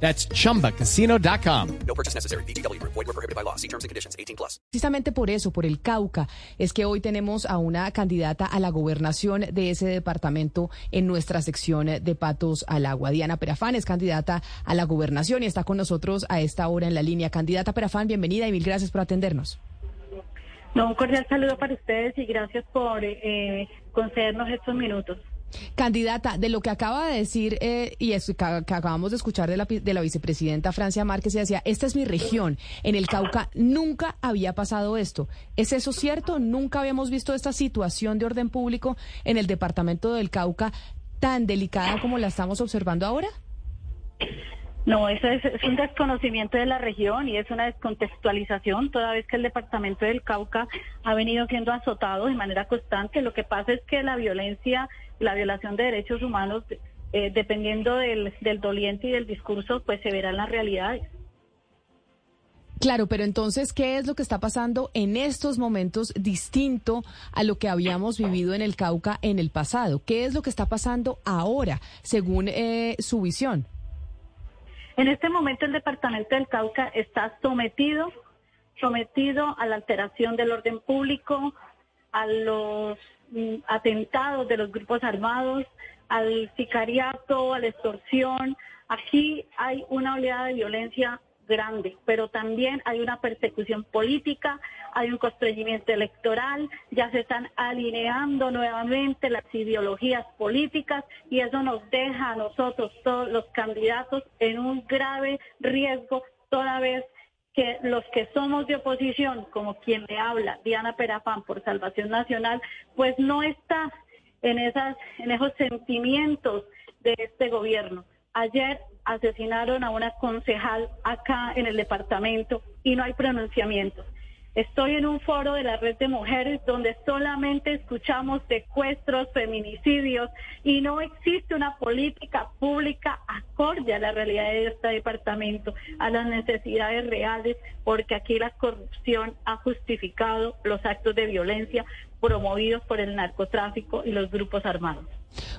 That's chumbacasino.com. No purchase necessary. BGW. Void were prohibited by law. See terms and conditions. 18 plus. Precisamente por eso, por el Cauca, es que hoy tenemos a una candidata a la gobernación de ese departamento en nuestra sección de Patos al Agua. Diana Perafán es candidata a la gobernación y está con nosotros a esta hora en la línea. Candidata Perafán, bienvenida y mil gracias por atendernos. No, un cordial saludo para ustedes y gracias por eh, concedernos estos minutos. Candidata, de lo que acaba de decir eh, y eso que, acabamos de escuchar de la, de la vicepresidenta Francia Márquez, y decía, esta es mi región, en el Cauca nunca había pasado esto. ¿Es eso cierto? ¿Nunca habíamos visto esta situación de orden público en el departamento del Cauca tan delicada como la estamos observando ahora? No, eso es, un desconocimiento de la región y es una descontextualización, toda vez que el departamento del Cauca ha venido siendo azotado de manera constante. Lo que pasa es que la violencia, la violación de derechos humanos, eh, dependiendo del, doliente y del discurso, pues se verán las realidades. Claro, pero entonces, ¿qué es lo que está pasando en estos momentos distinto a lo que habíamos vivido en el Cauca en el pasado? ¿Qué es lo que está pasando ahora, según eh, su visión? En este momento el departamento del Cauca está sometido, sometido a la alteración del orden público, a los mm, atentados de los grupos armados, al sicariato, a la extorsión. Aquí hay una oleada de violencia grande, pero también hay una persecución política, hay un constreñimiento electoral, ya se están alineando nuevamente las ideologías políticas y eso nos deja a nosotros, todos los candidatos, en un grave riesgo toda vez que los que somos de oposición, como quien le habla, Diana Perafán por Salvación Nacional, pues no está en esas, en esos sentimientos de este gobierno. Ayer asesinaron a una concejal acá en el departamento y no hay pronunciamientos. Estoy en un foro de la red de mujeres donde solamente escuchamos secuestros, feminicidios y no existe una política pública acorde a la realidad de este departamento, a las necesidades reales, porque aquí la corrupción ha justificado los actos de violencia promovidos por el narcotráfico y los grupos armados.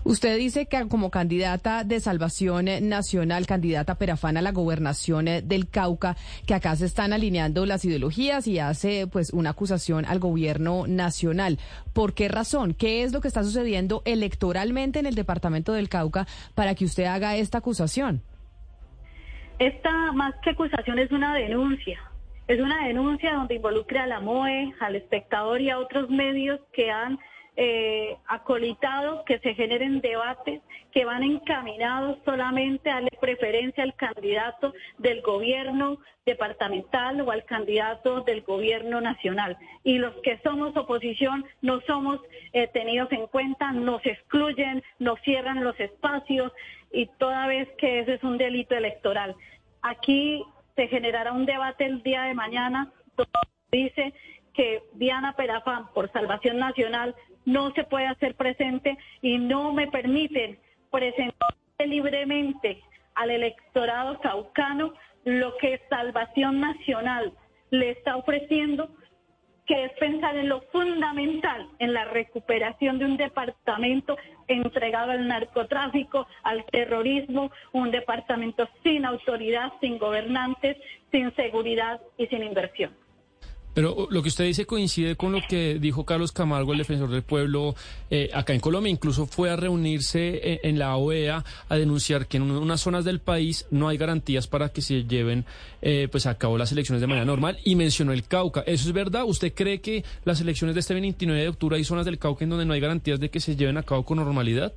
Usted dice que como candidata de Salvación Nacional, candidata Perafán a la gobernación del Cauca, que acá se están alineando las ideologías y hace pues una acusación al gobierno nacional. ¿Por qué razón? ¿Qué es lo que está sucediendo electoralmente en el departamento del Cauca para que usted haga esta acusación? Esta más que acusación es una denuncia. Es una denuncia donde involucra a la MOE, al espectador y a otros medios que han eh, acolitado que se generen debates que van encaminados solamente a darle preferencia al candidato del gobierno departamental o al candidato del gobierno nacional. Y los que somos oposición no somos eh, tenidos en cuenta, nos excluyen, nos cierran los espacios y toda vez que ese es un delito electoral. Aquí se generará un debate el día de mañana donde dice que Diana Perafán por Salvación Nacional no se puede hacer presente y no me permiten presentar libremente al electorado caucano lo que Salvación Nacional le está ofreciendo, que es pensar en lo fundamental, en la recuperación de un departamento entregado al narcotráfico, al terrorismo, un departamento sin autoridad, sin gobernantes, sin seguridad y sin inversión. Pero lo que usted dice coincide con lo que dijo Carlos Camargo, el defensor del pueblo, eh, acá en Colombia. Incluso fue a reunirse en, la OEA a denunciar que en unas zonas del país no hay garantías para que se lleven eh, pues a cabo las elecciones de manera normal y mencionó el Cauca. ¿Eso es verdad? ¿Usted cree que las elecciones de este 29 de octubre hay zonas del Cauca en donde no hay garantías de que se lleven a cabo con normalidad?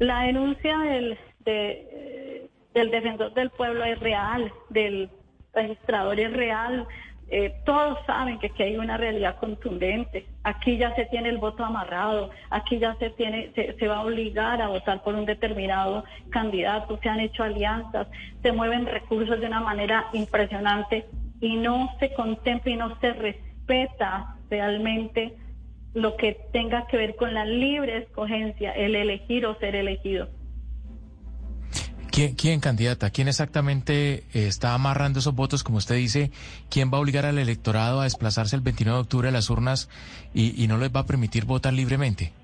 La denuncia del, del defensor del pueblo es real, del registrador es real, eh, todos saben que aquí hay una realidad contundente. Aquí ya se tiene el voto amarrado, aquí ya se tiene, se, va a obligar a votar por un determinado candidato, se han hecho alianzas, se mueven recursos de una manera impresionante y no se contempla y no se respeta realmente lo que tenga que ver con la libre escogencia, el elegir o ser elegido. ¿Quién, quién, candidata? ¿Quién exactamente eh, está amarrando esos votos, como usted dice? ¿Quién va a obligar al electorado a desplazarse el 29 de octubre a las urnas y, no les va a permitir votar libremente?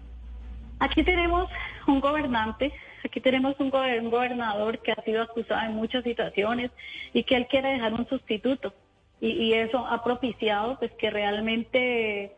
Aquí tenemos un gobernante, aquí tenemos un, un gobernador que ha sido acusado en muchas situaciones y que él quiere dejar un sustituto. Y, y eso ha propiciado pues que realmente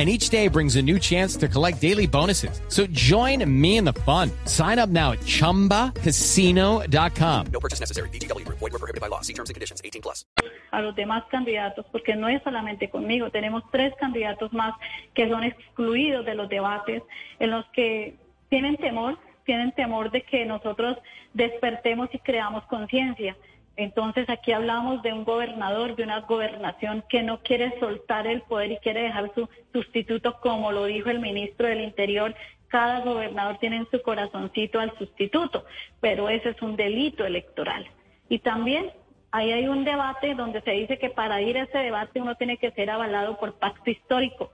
and each day brings a new chance to collect daily bonuses. So join me in the fun. Sign up now at ChumbaCasino.com. No purchase necessary. BGW. Void were prohibited by law. See terms and conditions. 18 plus. a los demás candidatos, porque no es solamente conmigo, tenemos tres candidatos más que son excluidos de los debates, en los que tienen temor, tienen temor de que nosotros despertemos y creamos conciencia. Entonces aquí hablamos de un gobernador, de una gobernación que no quiere soltar el poder y quiere dejar su sustituto, como lo dijo el ministro del Interior. Cada gobernador tiene en su corazoncito al sustituto, pero ese es un delito electoral. Y también ahí hay un debate donde se dice que para ir a ese debate uno tiene que ser avalado por pacto histórico.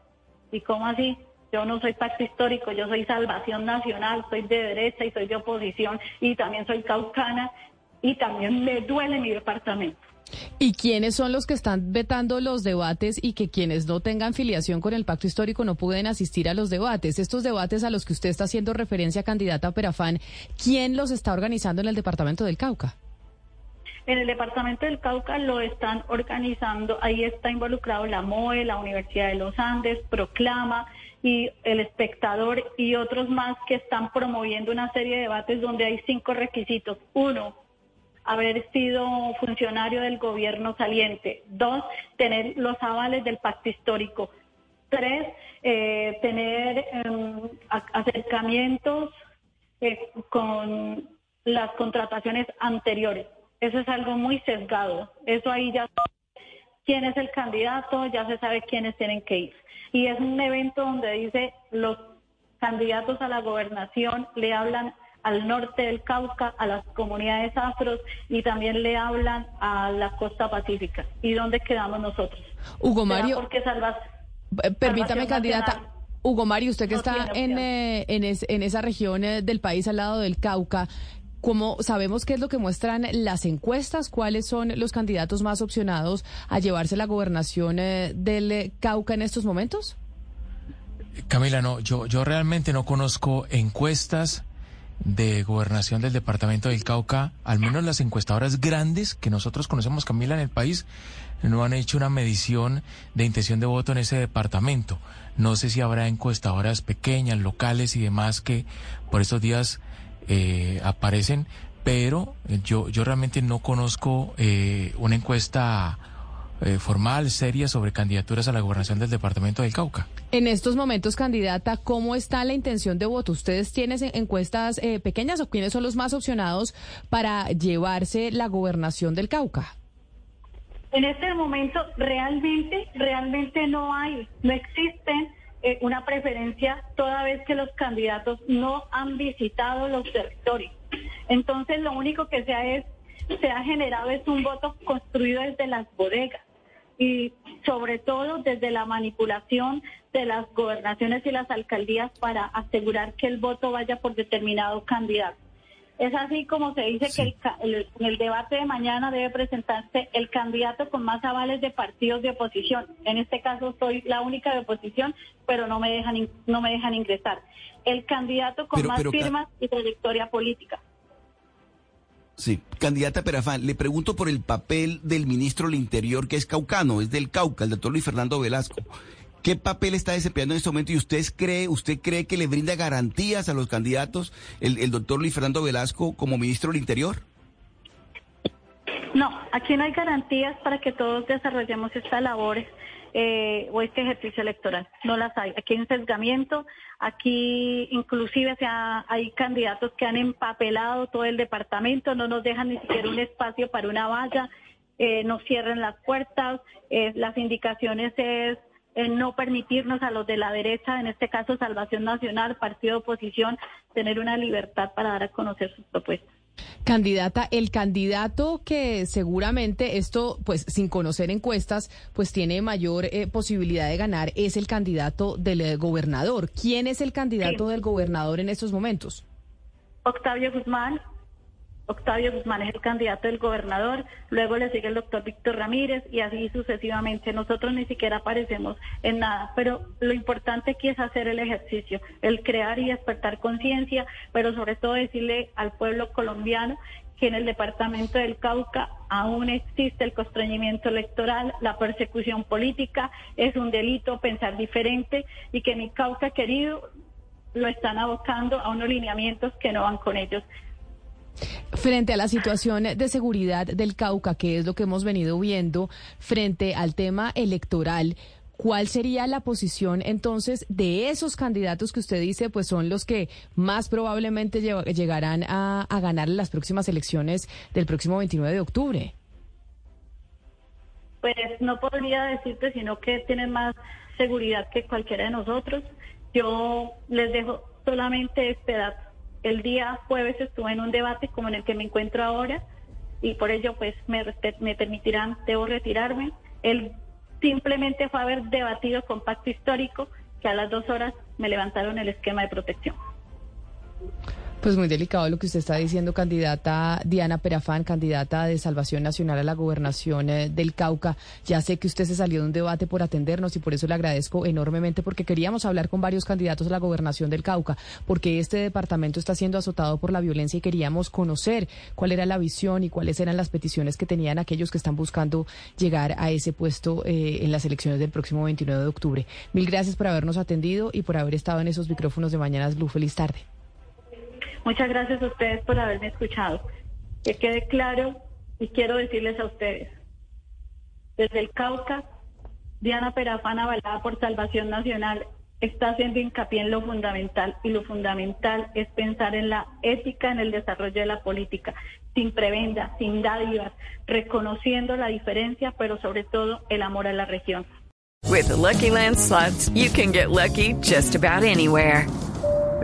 ¿Y cómo así? Yo no soy pacto histórico, yo soy salvación nacional, soy de derecha y soy de oposición y también soy caucana y también me duele mi departamento. ¿Y quiénes son los que están vetando los debates y que quienes no tengan filiación con el pacto histórico no pueden asistir a los debates? Estos debates a los que usted está haciendo referencia, candidata Perafán, ¿quién los está organizando en el departamento del Cauca? En el departamento del Cauca lo están organizando, ahí está involucrado la MOE, la Universidad de los Andes, Proclama y el espectador y otros más que están promoviendo una serie de debates donde hay cinco requisitos. Uno, haber sido funcionario del gobierno saliente. Dos, tener los avales del pacto histórico. Tres, eh, tener eh, acercamientos eh, con las contrataciones anteriores. Eso es algo muy sesgado. Eso ahí ya quién es el candidato, ya se sabe quiénes tienen que ir. Y es un evento donde dice los candidatos a la gobernación le hablan al norte del Cauca, a las comunidades afros y también le hablan a la costa pacífica. ¿Y dónde quedamos nosotros? Hugo Mario, porque salvas, eh, permítame, candidata. Nacional Hugo Mario, usted que no está en, eh, en, es- en esa región eh, del país al lado del Cauca, ¿cómo sabemos qué es lo que muestran las encuestas? ¿Cuáles son los candidatos más opcionados a llevarse la gobernación eh, del Cauca en estos momentos? Camila, no, yo, yo realmente no conozco encuestas de gobernación del departamento del Cauca, al menos las encuestadoras grandes que nosotros conocemos, Camila, en el país, no han hecho una medición de intención de voto en ese departamento. No sé si habrá encuestadoras pequeñas, locales y demás que por estos días eh, aparecen, pero yo, yo realmente no conozco eh, una encuesta eh, formal, seria, sobre candidaturas a la gobernación del departamento del Cauca. En estos momentos, candidata, ¿cómo está la intención de voto? ¿Ustedes tienen en- encuestas eh, pequeñas o quiénes son los más opcionados para llevarse la gobernación del Cauca? En este momento realmente, realmente no hay, no existe eh, una preferencia toda vez que los candidatos no han visitado los territorios. Entonces lo único que se ha, es, se ha generado es un voto construido desde las bodegas y sobre todo desde la manipulación de las gobernaciones y las alcaldías para asegurar que el voto vaya por determinado candidato. Es así como se dice que el en el debate de mañana debe presentarse el candidato con más avales de partidos de oposición. En este caso soy la única de oposición, pero no me dejan no me dejan ingresar. El candidato con Pero- más pero firmas y trayectoria política. Sí, candidata Perafán, le pregunto por el papel del ministro del Interior, que es caucano, es del Cauca, el doctor Luis Fernando Velasco. ¿Qué papel está desempeñando en este momento y usted cree, usted cree que le brinda garantías a los candidatos el, el doctor Luis Fernando Velasco como ministro del Interior? No, aquí no hay garantías para que todos desarrollemos esta labor eh, o este ejercicio electoral. No las hay. Aquí hay un sesgamiento, aquí inclusive hay candidatos que han empapelado todo el departamento, no nos dejan ni siquiera un espacio para una valla, eh, nos cierran las puertas, eh, las indicaciones es eh, no permitirnos a los de la derecha, en este caso Salvación Nacional, partido de oposición, tener una libertad para dar a conocer sus propuestas. Candidata, el candidato que seguramente esto, pues sin conocer encuestas, pues tiene mayor eh, posibilidad de ganar es el candidato del eh, gobernador. ¿Quién es el candidato Sí. del gobernador en estos momentos? Octavio Guzmán. Octavio Guzmán es el candidato del gobernador, luego le sigue el doctor Víctor Ramírez y así sucesivamente. Nosotros ni siquiera aparecemos en nada, pero lo importante aquí es hacer el ejercicio, el crear y despertar conciencia, pero sobre todo decirle al pueblo colombiano que en el departamento del Cauca aún existe el constreñimiento electoral, la persecución política, es un delito pensar diferente y que mi Cauca querido lo están abocando a unos lineamientos que no van con ellos. Frente a la situación de seguridad del Cauca, que es lo que hemos venido viendo, frente al tema electoral, ¿cuál sería la posición entonces de esos candidatos que usted dice, pues son los que más probablemente lle- llegarán a, ganar las próximas elecciones del próximo 29 de octubre? Pues no podría decirte, sino que tienen más seguridad que cualquiera de nosotros. Yo les dejo solamente dato. El día jueves estuve en un debate como en el que me encuentro ahora y por ello pues me, permitirán, debo retirarme. Él simplemente fue haber debatido con pacto histórico que a las dos horas me levantaron el esquema de protección. Pues muy delicado lo que usted está diciendo, candidata Diana Perafán, candidata de Salvación Nacional a la gobernación eh, del Cauca. Ya sé que usted se salió de un debate por atendernos y por eso le agradezco enormemente porque queríamos hablar con varios candidatos a la gobernación del Cauca, porque este departamento está siendo azotado por la violencia y queríamos conocer cuál era la visión y cuáles eran las peticiones que tenían aquellos que están buscando llegar a ese puesto eh, en las elecciones del próximo 29 de octubre. Mil gracias por habernos atendido y por haber estado en esos micrófonos de Mañanas Blue. Feliz tarde. Muchas gracias a ustedes por haberme escuchado. Que quede claro y quiero decirles a ustedes, desde el Cauca, Diana Perafán, avalada por Salvación Nacional, está haciendo hincapié en lo fundamental y lo fundamental es pensar en la ética en el desarrollo de la política, sin prebenda, sin dádivas, reconociendo la diferencia, pero sobre todo el amor a la región. With Lucky Land slots, you can get lucky just about anywhere.